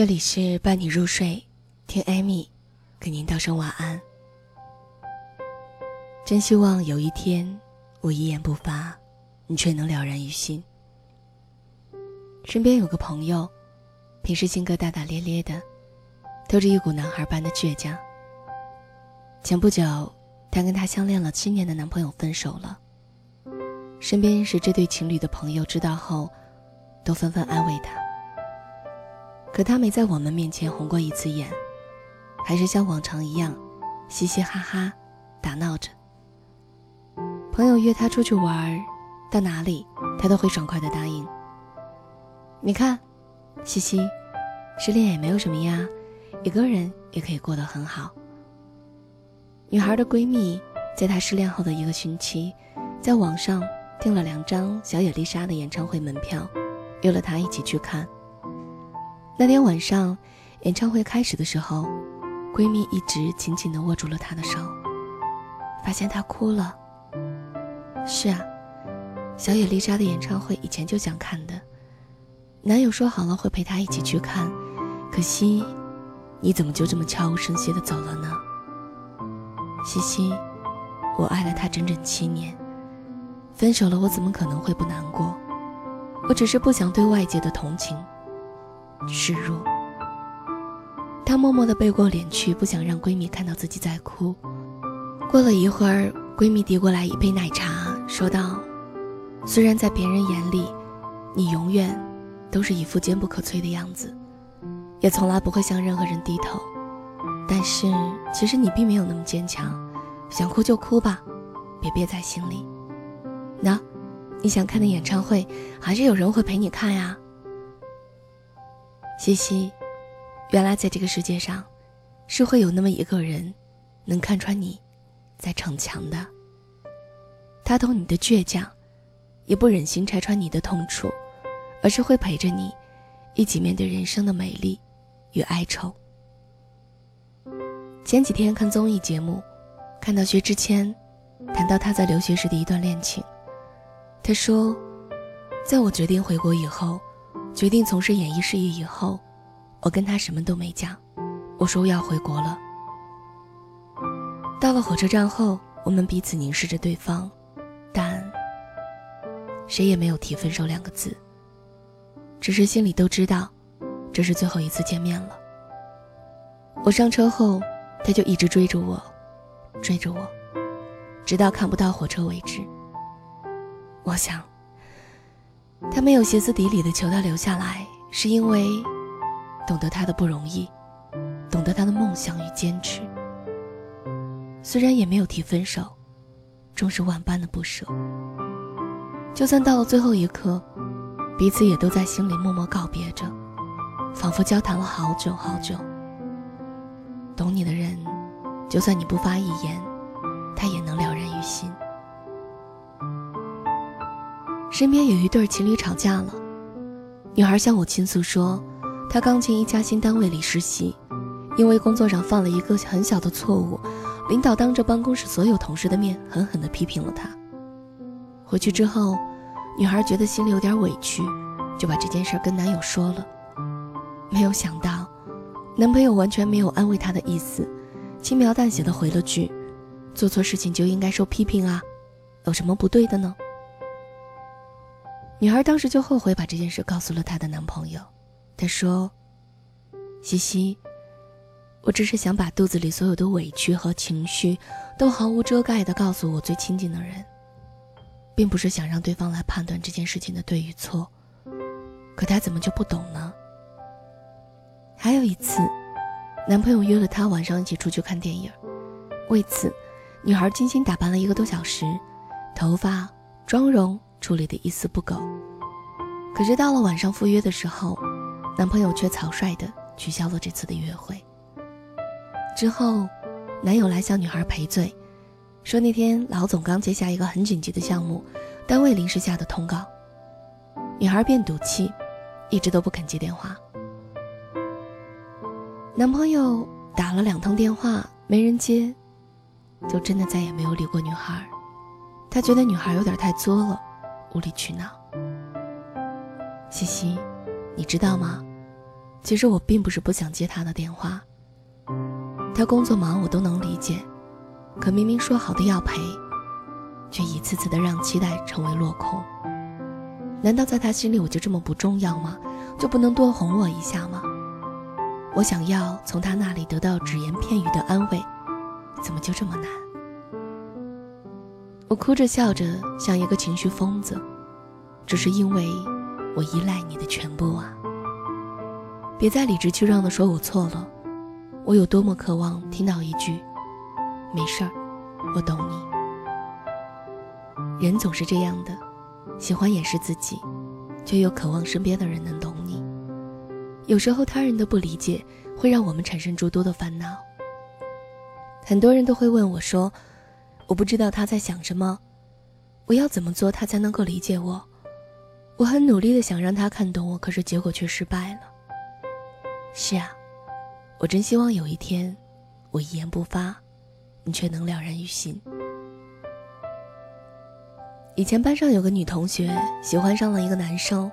这里是伴你入睡，听艾米给您道声晚安。真希望有一天我一言不发，你却能了然于心。身边有个朋友，平时性格大大咧咧的，透着一股男孩般的倔强。前不久，她跟她相恋了七年的男朋友分手了。身边认识这对情侣的朋友知道后，都纷纷安慰她。可他没在我们面前红过一次眼，还是像往常一样，嘻嘻哈哈，打闹着。朋友约他出去玩，到哪里他都会爽快的答应。你看，嘻嘻，失恋也没有什么呀，一个人也可以过得很好。女孩的闺蜜在她失恋后的一个星期，在网上订了两张小野丽莎的演唱会门票，约了她一起去看。那天晚上，演唱会开始的时候，闺蜜一直紧紧地握住了她的手，发现她哭了。是啊，小野丽莎的演唱会以前就想看的，男友说好了会陪她一起去看，可惜，你怎么就这么悄无声息地走了呢？西西，我爱了他整整七年，分手了我怎么可能会不难过？我只是不想对外界的同情。示弱，她默默地背过脸去，不想让闺蜜看到自己在哭。过了一会儿，闺蜜递过来一杯奶茶，说道：“虽然在别人眼里，你永远都是一副坚不可摧的样子，也从来不会向任何人低头，但是其实你并没有那么坚强。想哭就哭吧，别憋在心里。那，你想看的演唱会，还是有人会陪你看呀。”西西，原来在这个世界上，是会有那么一个人，能看穿你，在逞强的。他懂你的倔强，也不忍心拆穿你的痛楚，而是会陪着你，一起面对人生的美丽与哀愁。前几天看综艺节目，看到薛之谦谈到他在留学时的一段恋情，他说，在我决定回国以后。决定从事演艺事业以后，我跟他什么都没讲。我说我要回国了。到了火车站后，我们彼此凝视着对方，但谁也没有提分手两个字。只是心里都知道，这是最后一次见面了。我上车后，他就一直追着我，追着我，直到看不到火车为止。我想。他没有歇斯底里的求他留下来，是因为懂得他的不容易，懂得他的梦想与坚持。虽然也没有提分手，终是万般的不舍。就算到了最后一刻，彼此也都在心里默默告别着，仿佛交谈了好久好久。懂你的人，就算你不发一言，他也能了然于心。身边有一对情侣吵架了，女孩向我倾诉说，她刚进一家新单位里实习，因为工作上犯了一个很小的错误，领导当着办公室所有同事的面狠狠地批评了她。回去之后，女孩觉得心里有点委屈，就把这件事跟男友说了。没有想到，男朋友完全没有安慰她的意思，轻描淡写的回了句：“做错事情就应该受批评啊，有什么不对的呢？”女孩当时就后悔把这件事告诉了她的男朋友。她说：“西西，我只是想把肚子里所有的委屈和情绪都毫无遮盖的告诉我最亲近的人，并不是想让对方来判断这件事情的对与错。可他怎么就不懂呢？”还有一次，男朋友约了她晚上一起出去看电影，为此，女孩精心打扮了一个多小时，头发、妆容。处理的一丝不苟，可是到了晚上赴约的时候，男朋友却草率的取消了这次的约会。之后，男友来向女孩赔罪，说那天老总刚接下一个很紧急的项目，单位临时下的通告。女孩便赌气，一直都不肯接电话。男朋友打了两通电话没人接，就真的再也没有理过女孩。他觉得女孩有点太作了。无理取闹，西西，你知道吗？其实我并不是不想接他的电话。他工作忙，我都能理解。可明明说好的要陪，却一次次的让期待成为落空。难道在他心里我就这么不重要吗？就不能多哄我一下吗？我想要从他那里得到只言片语的安慰，怎么就这么难？我哭着笑着，像一个情绪疯子，只是因为我依赖你的全部啊！别再理直气壮的说我错了，我有多么渴望听到一句“没事儿，我懂你”。人总是这样的，喜欢掩饰自己，却又渴望身边的人能懂你。有时候他人的不理解会让我们产生诸多的烦恼。很多人都会问我说：“我不知道他在想什么，我要怎么做他才能够理解我？”我很努力的想让他看懂我，可是结果却失败了。是啊，我真希望有一天，我一言不发，你却能了然于心。以前班上有个女同学喜欢上了一个男生，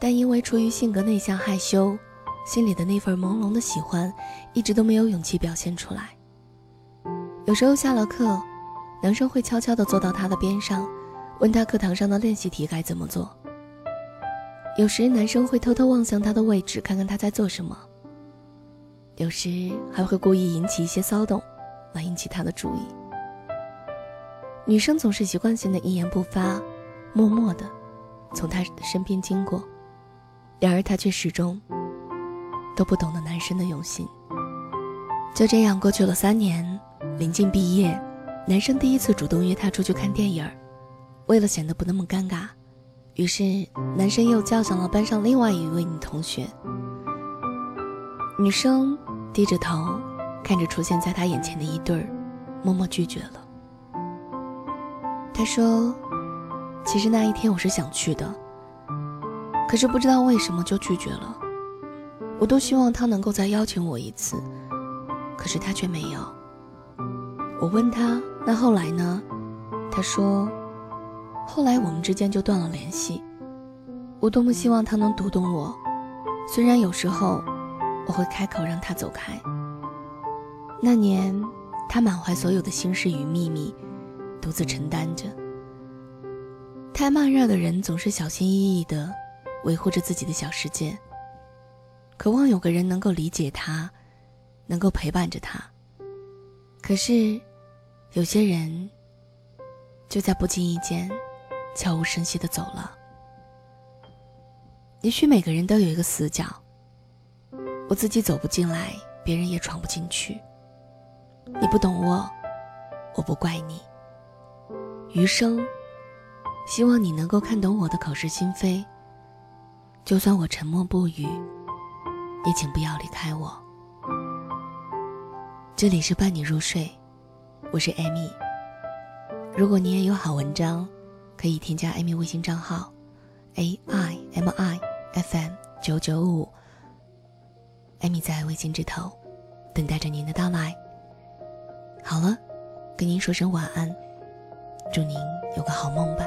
但因为出于性格内向害羞，心里的那份朦胧的喜欢，一直都没有勇气表现出来。有时候下了课，男生会悄悄地坐到她的边上，问她课堂上的练习题该怎么做。有时男生会偷偷望向她的位置，看看她在做什么。有时还会故意引起一些骚动，来引起她的注意。女生总是习惯性的一言不发，默默的从他身边经过，然而他却始终都不懂得男生的用心。就这样过去了三年，临近毕业，男生第一次主动约她出去看电影为了显得不那么尴尬。于是，男生又叫上了班上另外一位女同学。女生低着头，看着出现在他眼前的一对儿，默默拒绝了。他说：“其实那一天我是想去的，可是不知道为什么就拒绝了。我都希望他能够再邀请我一次，可是他却没有。我问他：那后来呢？他说。”后来我们之间就断了联系。我多么希望他能读懂我，虽然有时候我会开口让他走开。那年，他满怀所有的心事与秘密，独自承担着。太慢热的人总是小心翼翼地维护着自己的小世界，渴望有个人能够理解他，能够陪伴着他。可是，有些人就在不经意间。悄无声息的走了。也许每个人都有一个死角，我自己走不进来，别人也闯不进去。你不懂我，我不怪你。余生，希望你能够看懂我的口是心非。就算我沉默不语，也请不要离开我。这里是伴你入睡，我是艾米。如果你也有好文章。可以添加艾米微信账号，a i m i f m 九九五。艾米在微信这头，等待着您的到来。好了，跟您说声晚安，祝您有个好梦吧。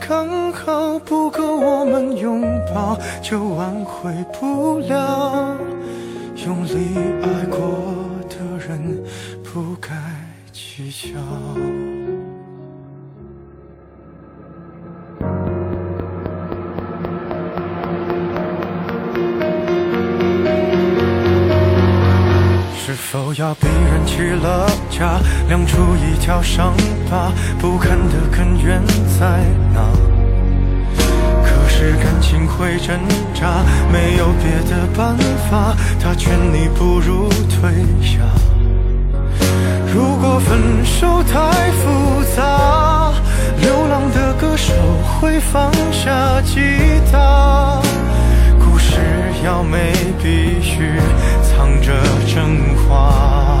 刚好，不够我们拥抱就挽回不了。用力爱过的人不该计较。是否要起了家，亮出一条伤疤，不堪的根源在哪？可是感情会挣扎，没有别的办法，他劝你不如退下。如果分手太复杂，流浪的歌手会放下吉他。故事要美，必须藏着真话。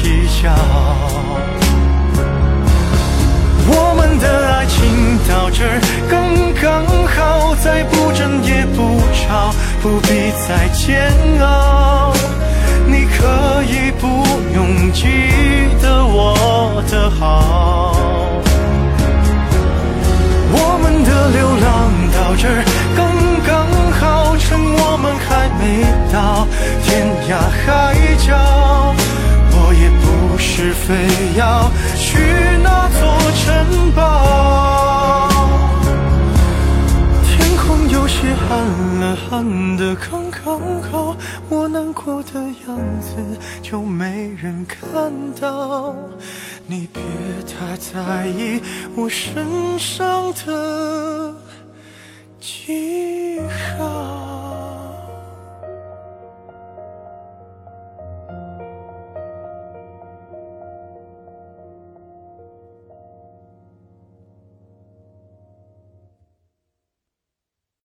计较。我们的爱情到这刚刚好，再不争也不吵，不必再煎熬。你可以不用记得我的好。就没人看到。你别太在意我身上的记